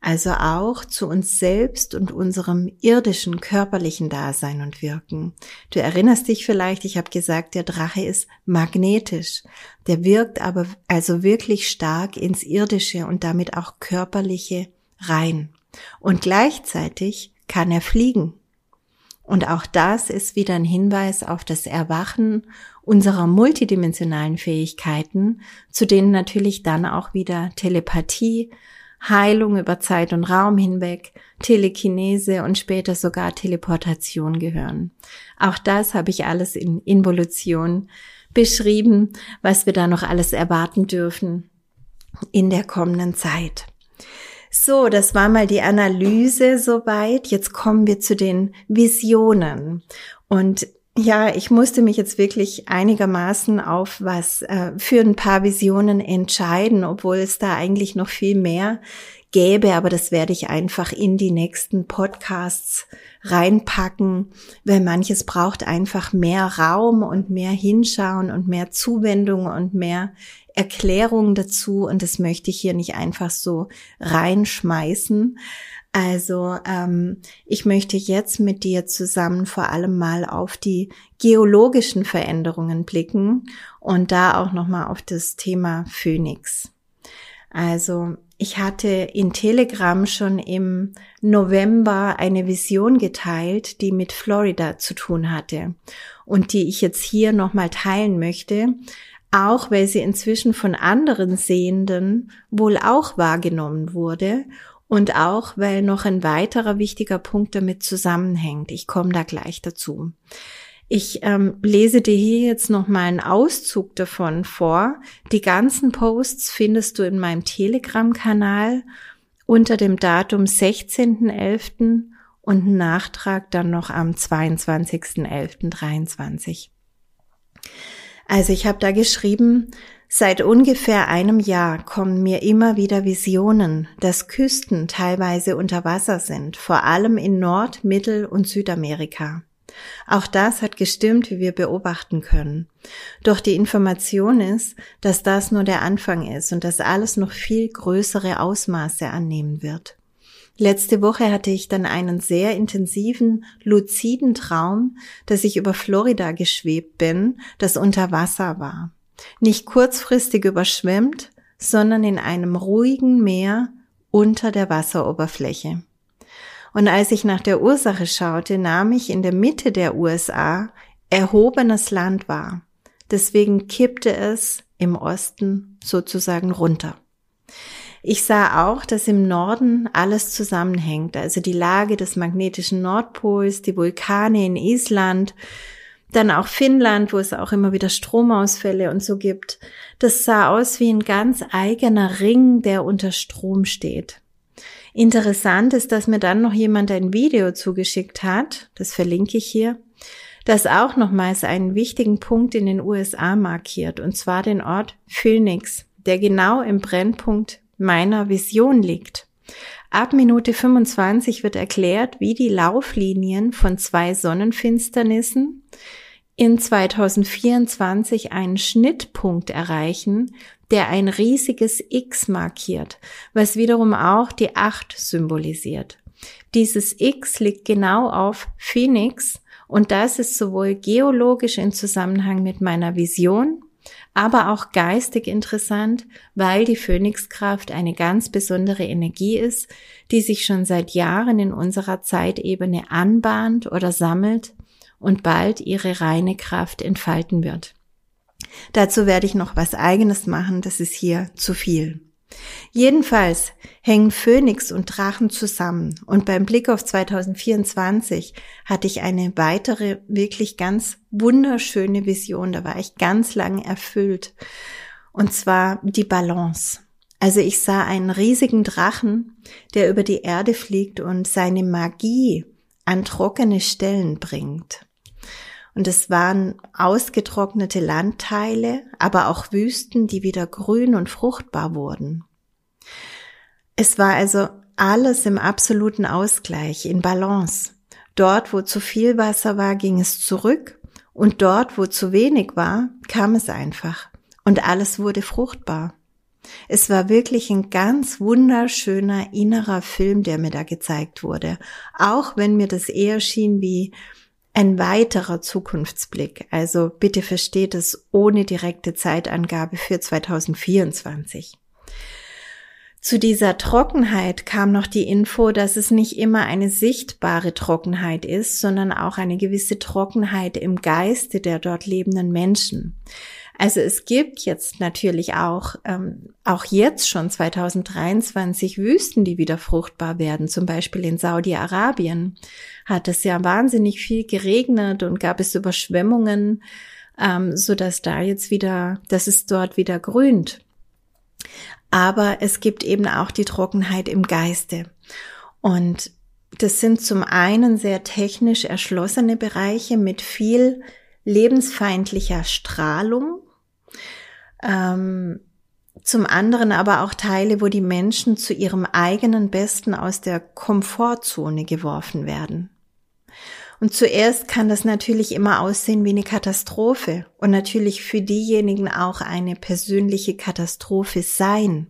Also auch zu uns selbst und unserem irdischen körperlichen Dasein und Wirken. Du erinnerst dich vielleicht, ich habe gesagt, der Drache ist magnetisch. Der wirkt aber also wirklich stark ins irdische und damit auch körperliche rein. Und gleichzeitig kann er fliegen. Und auch das ist wieder ein Hinweis auf das Erwachen unserer multidimensionalen Fähigkeiten, zu denen natürlich dann auch wieder Telepathie, Heilung über Zeit und Raum hinweg, Telekinese und später sogar Teleportation gehören. Auch das habe ich alles in Involution beschrieben, was wir da noch alles erwarten dürfen in der kommenden Zeit. So, das war mal die Analyse soweit. Jetzt kommen wir zu den Visionen. Und ja, ich musste mich jetzt wirklich einigermaßen auf was äh, für ein paar Visionen entscheiden, obwohl es da eigentlich noch viel mehr gäbe, aber das werde ich einfach in die nächsten Podcasts reinpacken, weil manches braucht einfach mehr Raum und mehr Hinschauen und mehr Zuwendung und mehr Erklärung dazu und das möchte ich hier nicht einfach so reinschmeißen. Also ähm, ich möchte jetzt mit dir zusammen vor allem mal auf die geologischen Veränderungen blicken und da auch noch mal auf das Thema Phoenix. Also ich hatte in Telegram schon im November eine Vision geteilt, die mit Florida zu tun hatte und die ich jetzt hier nochmal teilen möchte, auch weil sie inzwischen von anderen Sehenden wohl auch wahrgenommen wurde und auch weil noch ein weiterer wichtiger Punkt damit zusammenhängt. Ich komme da gleich dazu. Ich ähm, lese dir hier jetzt noch mal einen Auszug davon vor. Die ganzen Posts findest du in meinem Telegram-Kanal unter dem Datum 16.11. und Nachtrag dann noch am 22.11.23. Also ich habe da geschrieben, Seit ungefähr einem Jahr kommen mir immer wieder Visionen, dass Küsten teilweise unter Wasser sind, vor allem in Nord-, Mittel- und Südamerika. Auch das hat gestimmt, wie wir beobachten können. Doch die Information ist, dass das nur der Anfang ist und dass alles noch viel größere Ausmaße annehmen wird. Letzte Woche hatte ich dann einen sehr intensiven, luziden Traum, dass ich über Florida geschwebt bin, das unter Wasser war. Nicht kurzfristig überschwemmt, sondern in einem ruhigen Meer unter der Wasseroberfläche. Und als ich nach der Ursache schaute, nahm ich in der Mitte der USA erhobenes Land wahr. Deswegen kippte es im Osten sozusagen runter. Ich sah auch, dass im Norden alles zusammenhängt, also die Lage des magnetischen Nordpols, die Vulkane in Island, dann auch Finnland, wo es auch immer wieder Stromausfälle und so gibt. Das sah aus wie ein ganz eigener Ring, der unter Strom steht. Interessant ist, dass mir dann noch jemand ein Video zugeschickt hat, das verlinke ich hier, das auch nochmals einen wichtigen Punkt in den USA markiert, und zwar den Ort Phoenix, der genau im Brennpunkt meiner Vision liegt. Ab Minute 25 wird erklärt, wie die Lauflinien von zwei Sonnenfinsternissen in 2024 einen Schnittpunkt erreichen, der ein riesiges X markiert, was wiederum auch die Acht symbolisiert. Dieses X liegt genau auf Phoenix und das ist sowohl geologisch in Zusammenhang mit meiner Vision aber auch geistig interessant, weil die Phönixkraft eine ganz besondere Energie ist, die sich schon seit Jahren in unserer Zeitebene anbahnt oder sammelt und bald ihre reine Kraft entfalten wird. Dazu werde ich noch was eigenes machen, das ist hier zu viel. Jedenfalls hängen Phönix und Drachen zusammen und beim Blick auf 2024 hatte ich eine weitere wirklich ganz wunderschöne Vision, da war ich ganz lange erfüllt und zwar die Balance. Also ich sah einen riesigen Drachen, der über die Erde fliegt und seine Magie an trockene Stellen bringt. Und es waren ausgetrocknete Landteile, aber auch Wüsten, die wieder grün und fruchtbar wurden. Es war also alles im absoluten Ausgleich, in Balance. Dort, wo zu viel Wasser war, ging es zurück und dort, wo zu wenig war, kam es einfach und alles wurde fruchtbar. Es war wirklich ein ganz wunderschöner innerer Film, der mir da gezeigt wurde, auch wenn mir das eher schien wie ein weiterer Zukunftsblick. Also bitte versteht es ohne direkte Zeitangabe für 2024. Zu dieser Trockenheit kam noch die Info, dass es nicht immer eine sichtbare Trockenheit ist, sondern auch eine gewisse Trockenheit im Geiste der dort lebenden Menschen. Also es gibt jetzt natürlich auch, ähm, auch jetzt schon 2023 Wüsten, die wieder fruchtbar werden. Zum Beispiel in Saudi-Arabien hat es ja wahnsinnig viel geregnet und gab es Überschwemmungen, ähm, so dass da jetzt wieder, dass es dort wieder grünt. Aber es gibt eben auch die Trockenheit im Geiste. Und das sind zum einen sehr technisch erschlossene Bereiche mit viel lebensfeindlicher Strahlung, ähm, zum anderen aber auch Teile, wo die Menschen zu ihrem eigenen Besten aus der Komfortzone geworfen werden. Und zuerst kann das natürlich immer aussehen wie eine Katastrophe und natürlich für diejenigen auch eine persönliche Katastrophe sein.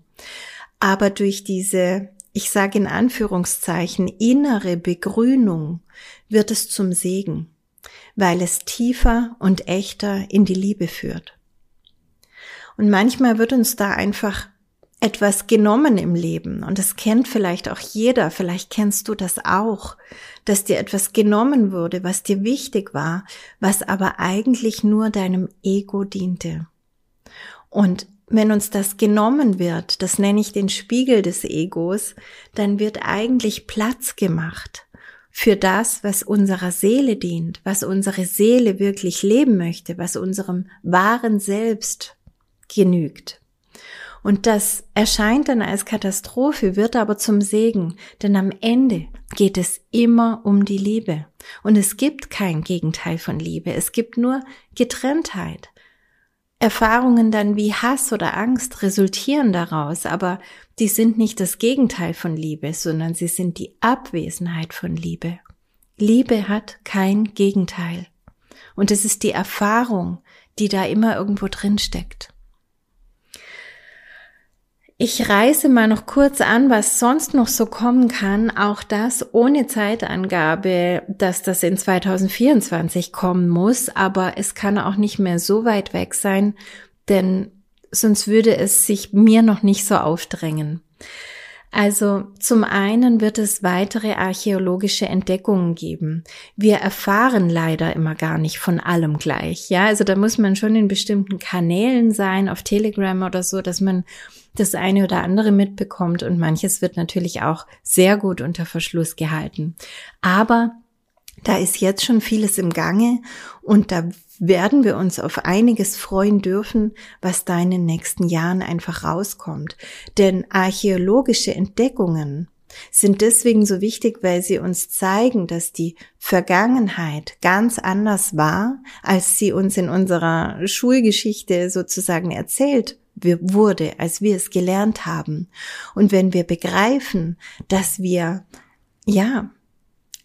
Aber durch diese, ich sage in Anführungszeichen, innere Begrünung wird es zum Segen, weil es tiefer und echter in die Liebe führt. Und manchmal wird uns da einfach etwas genommen im Leben. Und das kennt vielleicht auch jeder. Vielleicht kennst du das auch, dass dir etwas genommen wurde, was dir wichtig war, was aber eigentlich nur deinem Ego diente. Und wenn uns das genommen wird, das nenne ich den Spiegel des Egos, dann wird eigentlich Platz gemacht für das, was unserer Seele dient, was unsere Seele wirklich leben möchte, was unserem wahren Selbst genügt. Und das erscheint dann als Katastrophe, wird aber zum Segen, denn am Ende geht es immer um die Liebe. Und es gibt kein Gegenteil von Liebe, es gibt nur Getrenntheit. Erfahrungen dann wie Hass oder Angst resultieren daraus, aber die sind nicht das Gegenteil von Liebe, sondern sie sind die Abwesenheit von Liebe. Liebe hat kein Gegenteil. Und es ist die Erfahrung, die da immer irgendwo drin steckt. Ich reiße mal noch kurz an, was sonst noch so kommen kann. Auch das ohne Zeitangabe, dass das in 2024 kommen muss. Aber es kann auch nicht mehr so weit weg sein, denn sonst würde es sich mir noch nicht so aufdrängen. Also zum einen wird es weitere archäologische Entdeckungen geben. Wir erfahren leider immer gar nicht von allem gleich. Ja, also da muss man schon in bestimmten Kanälen sein, auf Telegram oder so, dass man das eine oder andere mitbekommt und manches wird natürlich auch sehr gut unter Verschluss gehalten. Aber da ist jetzt schon vieles im Gange und da werden wir uns auf einiges freuen dürfen, was da in den nächsten Jahren einfach rauskommt. Denn archäologische Entdeckungen sind deswegen so wichtig, weil sie uns zeigen, dass die Vergangenheit ganz anders war, als sie uns in unserer Schulgeschichte sozusagen erzählt wurde, als wir es gelernt haben. Und wenn wir begreifen, dass wir ja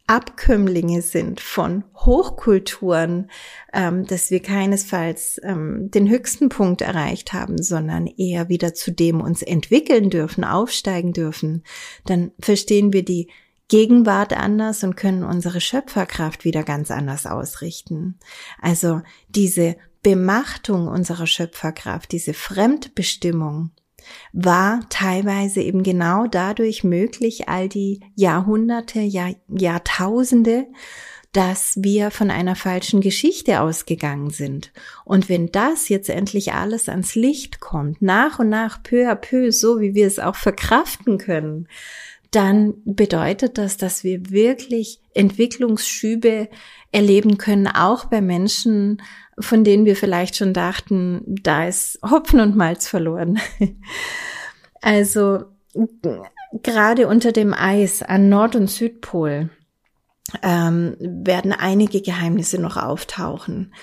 Abkömmlinge sind von Hochkulturen, ähm, dass wir keinesfalls ähm, den höchsten Punkt erreicht haben, sondern eher wieder zu dem uns entwickeln dürfen, aufsteigen dürfen, dann verstehen wir die Gegenwart anders und können unsere Schöpferkraft wieder ganz anders ausrichten. Also diese Bemachtung unserer Schöpferkraft, diese Fremdbestimmung, war teilweise eben genau dadurch möglich, all die Jahrhunderte, Jahr, Jahrtausende, dass wir von einer falschen Geschichte ausgegangen sind. Und wenn das jetzt endlich alles ans Licht kommt, nach und nach, peu à peu, so wie wir es auch verkraften können, dann bedeutet das, dass wir wirklich Entwicklungsschübe erleben können, auch bei Menschen, von denen wir vielleicht schon dachten, da ist Hopfen und Malz verloren. Also gerade unter dem Eis an Nord- und Südpol ähm, werden einige Geheimnisse noch auftauchen,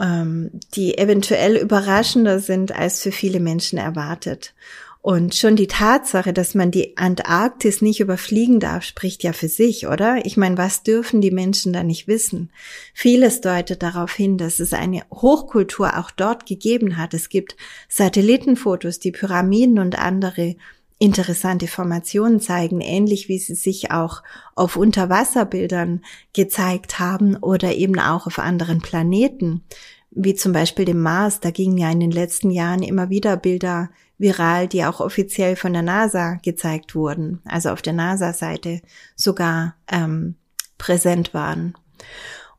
ähm, die eventuell überraschender sind als für viele Menschen erwartet. Und schon die Tatsache, dass man die Antarktis nicht überfliegen darf, spricht ja für sich, oder? Ich meine, was dürfen die Menschen da nicht wissen? Vieles deutet darauf hin, dass es eine Hochkultur auch dort gegeben hat. Es gibt Satellitenfotos, die Pyramiden und andere interessante Formationen zeigen, ähnlich wie sie sich auch auf Unterwasserbildern gezeigt haben oder eben auch auf anderen Planeten, wie zum Beispiel dem Mars. Da gingen ja in den letzten Jahren immer wieder Bilder viral, die auch offiziell von der NASA gezeigt wurden, also auf der NASA-Seite sogar ähm, präsent waren.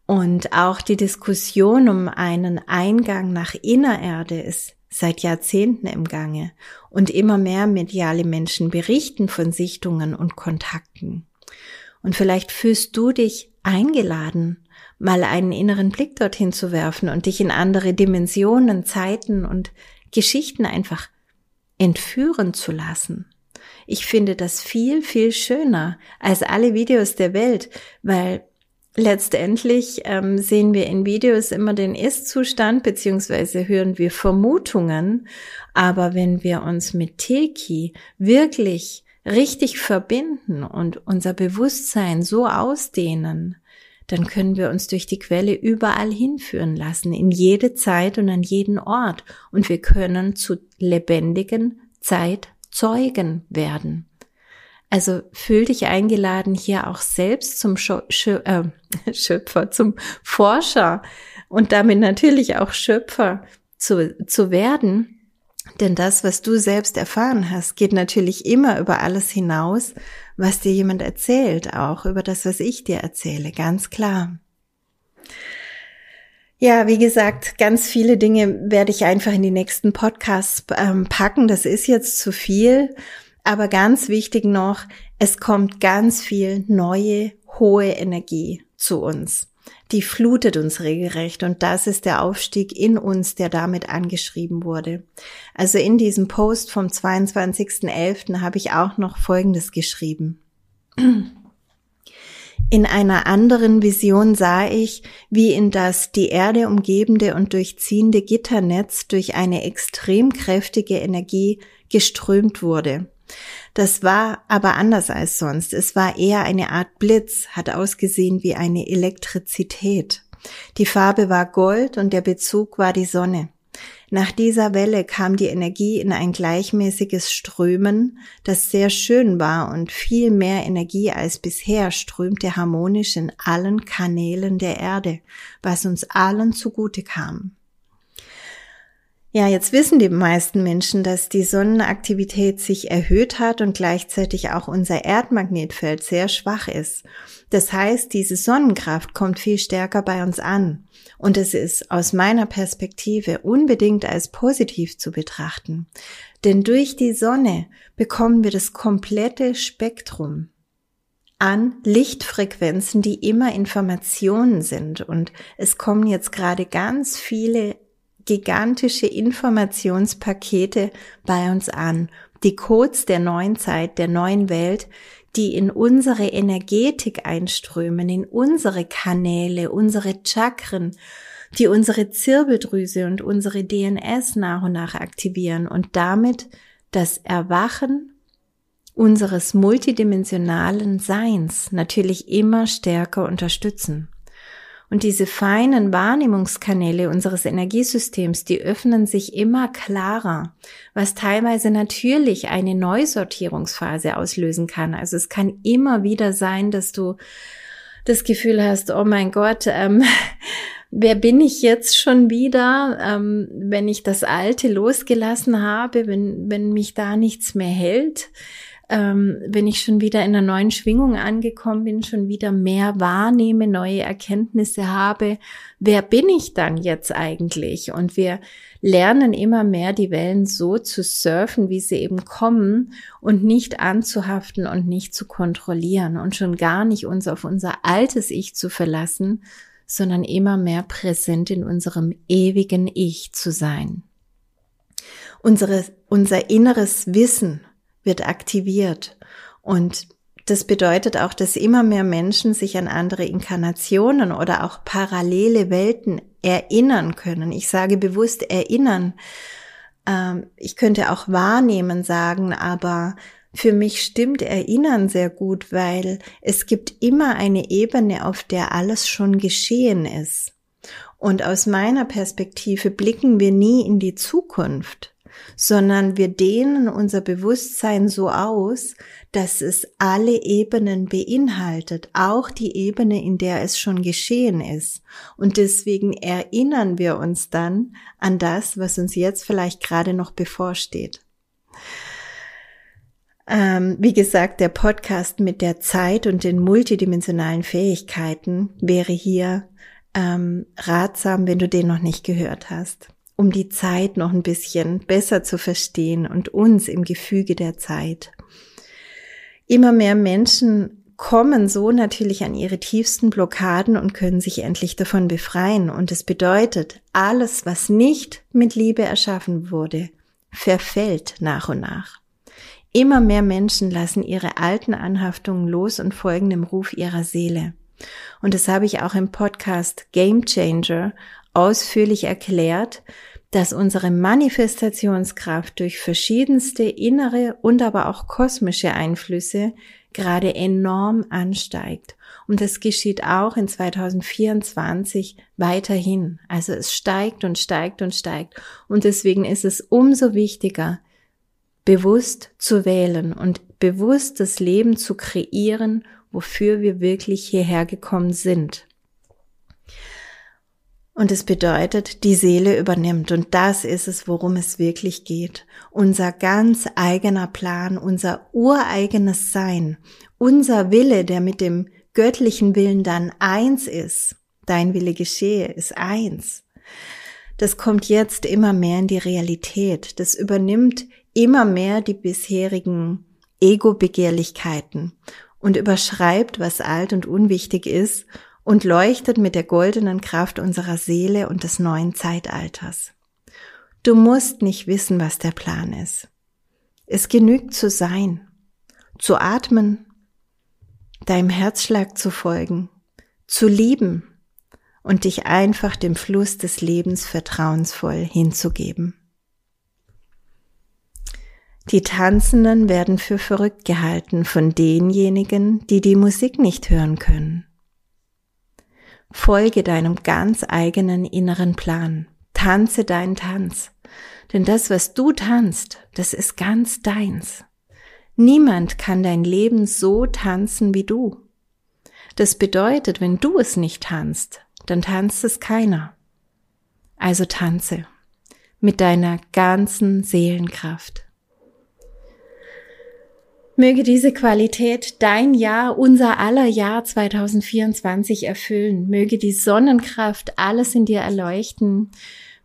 Und auch die Diskussion um einen Eingang nach Innererde ist seit Jahrzehnten im Gange und immer mehr mediale Menschen berichten von Sichtungen und Kontakten. Und vielleicht fühlst du dich eingeladen, mal einen inneren Blick dorthin zu werfen und dich in andere Dimensionen, Zeiten und Geschichten einfach entführen zu lassen. Ich finde das viel, viel schöner als alle Videos der Welt, weil letztendlich ähm, sehen wir in Videos immer den Ist-Zustand beziehungsweise hören wir Vermutungen. Aber wenn wir uns mit Teki wirklich richtig verbinden und unser Bewusstsein so ausdehnen, dann können wir uns durch die Quelle überall hinführen lassen, in jede Zeit und an jeden Ort. Und wir können zu lebendigen Zeitzeugen werden. Also fühl dich eingeladen, hier auch selbst zum äh, Schöpfer, zum Forscher und damit natürlich auch Schöpfer zu, zu werden. Denn das, was du selbst erfahren hast, geht natürlich immer über alles hinaus, was dir jemand erzählt, auch über das, was ich dir erzähle, ganz klar. Ja, wie gesagt, ganz viele Dinge werde ich einfach in die nächsten Podcasts ähm, packen. Das ist jetzt zu viel. Aber ganz wichtig noch, es kommt ganz viel neue, hohe Energie zu uns die flutet uns regelrecht und das ist der Aufstieg in uns, der damit angeschrieben wurde. Also in diesem Post vom 22.11. habe ich auch noch Folgendes geschrieben. In einer anderen Vision sah ich, wie in das die Erde umgebende und durchziehende Gitternetz durch eine extrem kräftige Energie geströmt wurde. Das war aber anders als sonst. Es war eher eine Art Blitz, hat ausgesehen wie eine Elektrizität. Die Farbe war Gold und der Bezug war die Sonne. Nach dieser Welle kam die Energie in ein gleichmäßiges Strömen, das sehr schön war und viel mehr Energie als bisher strömte harmonisch in allen Kanälen der Erde, was uns allen zugute kam. Ja, jetzt wissen die meisten Menschen, dass die Sonnenaktivität sich erhöht hat und gleichzeitig auch unser Erdmagnetfeld sehr schwach ist. Das heißt, diese Sonnenkraft kommt viel stärker bei uns an. Und es ist aus meiner Perspektive unbedingt als positiv zu betrachten. Denn durch die Sonne bekommen wir das komplette Spektrum an Lichtfrequenzen, die immer Informationen sind. Und es kommen jetzt gerade ganz viele gigantische Informationspakete bei uns an. Die Codes der neuen Zeit, der neuen Welt, die in unsere Energetik einströmen, in unsere Kanäle, unsere Chakren, die unsere Zirbeldrüse und unsere DNS nach und nach aktivieren und damit das Erwachen unseres multidimensionalen Seins natürlich immer stärker unterstützen. Und diese feinen Wahrnehmungskanäle unseres Energiesystems, die öffnen sich immer klarer, was teilweise natürlich eine Neusortierungsphase auslösen kann. Also es kann immer wieder sein, dass du das Gefühl hast, oh mein Gott, ähm, wer bin ich jetzt schon wieder, ähm, wenn ich das Alte losgelassen habe, wenn, wenn mich da nichts mehr hält ähm, wenn ich schon wieder in einer neuen Schwingung angekommen bin, schon wieder mehr wahrnehme, neue Erkenntnisse habe, wer bin ich dann jetzt eigentlich? Und wir lernen immer mehr, die Wellen so zu surfen, wie sie eben kommen und nicht anzuhaften und nicht zu kontrollieren und schon gar nicht uns auf unser altes Ich zu verlassen, sondern immer mehr präsent in unserem ewigen Ich zu sein. Unsere, unser inneres Wissen wird aktiviert. Und das bedeutet auch, dass immer mehr Menschen sich an andere Inkarnationen oder auch parallele Welten erinnern können. Ich sage bewusst erinnern. Ähm, ich könnte auch wahrnehmen sagen, aber für mich stimmt Erinnern sehr gut, weil es gibt immer eine Ebene, auf der alles schon geschehen ist. Und aus meiner Perspektive blicken wir nie in die Zukunft, sondern wir dehnen unser Bewusstsein so aus, dass es alle Ebenen beinhaltet, auch die Ebene, in der es schon geschehen ist. Und deswegen erinnern wir uns dann an das, was uns jetzt vielleicht gerade noch bevorsteht. Ähm, wie gesagt, der Podcast mit der Zeit und den multidimensionalen Fähigkeiten wäre hier ähm, ratsam, wenn du den noch nicht gehört hast um die Zeit noch ein bisschen besser zu verstehen und uns im Gefüge der Zeit. Immer mehr Menschen kommen so natürlich an ihre tiefsten Blockaden und können sich endlich davon befreien. Und es bedeutet, alles, was nicht mit Liebe erschaffen wurde, verfällt nach und nach. Immer mehr Menschen lassen ihre alten Anhaftungen los und folgen dem Ruf ihrer Seele. Und das habe ich auch im Podcast Game Changer ausführlich erklärt, dass unsere Manifestationskraft durch verschiedenste innere und aber auch kosmische Einflüsse gerade enorm ansteigt. Und das geschieht auch in 2024 weiterhin. Also es steigt und steigt und steigt. Und deswegen ist es umso wichtiger, bewusst zu wählen und bewusst das Leben zu kreieren, wofür wir wirklich hierher gekommen sind. Und es bedeutet, die Seele übernimmt. Und das ist es, worum es wirklich geht. Unser ganz eigener Plan, unser ureigenes Sein, unser Wille, der mit dem göttlichen Willen dann eins ist. Dein Wille geschehe, ist eins. Das kommt jetzt immer mehr in die Realität. Das übernimmt immer mehr die bisherigen Ego-Begehrlichkeiten und überschreibt, was alt und unwichtig ist und leuchtet mit der goldenen Kraft unserer Seele und des neuen Zeitalters. Du musst nicht wissen, was der Plan ist. Es genügt zu sein, zu atmen, deinem Herzschlag zu folgen, zu lieben und dich einfach dem Fluss des Lebens vertrauensvoll hinzugeben. Die Tanzenden werden für verrückt gehalten von denjenigen, die die Musik nicht hören können. Folge deinem ganz eigenen inneren Plan. Tanze deinen Tanz. Denn das, was du tanzt, das ist ganz deins. Niemand kann dein Leben so tanzen wie du. Das bedeutet, wenn du es nicht tanzt, dann tanzt es keiner. Also tanze. mit deiner ganzen Seelenkraft. Möge diese Qualität dein Jahr, unser aller Jahr 2024 erfüllen. Möge die Sonnenkraft alles in dir erleuchten.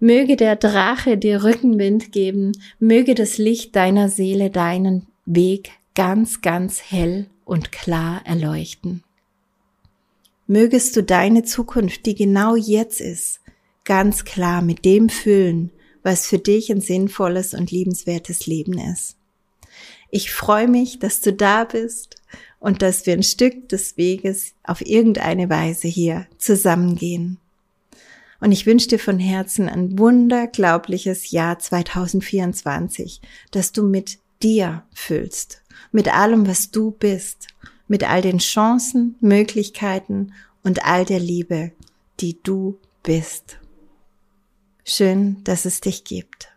Möge der Drache dir Rückenwind geben. Möge das Licht deiner Seele deinen Weg ganz, ganz hell und klar erleuchten. Mögest du deine Zukunft, die genau jetzt ist, ganz klar mit dem füllen, was für dich ein sinnvolles und liebenswertes Leben ist. Ich freue mich, dass du da bist und dass wir ein Stück des Weges auf irgendeine Weise hier zusammengehen. Und ich wünsche dir von Herzen ein wunderglaubliches Jahr 2024, dass du mit dir füllst, mit allem, was du bist, mit all den Chancen, Möglichkeiten und all der Liebe, die du bist. Schön, dass es dich gibt.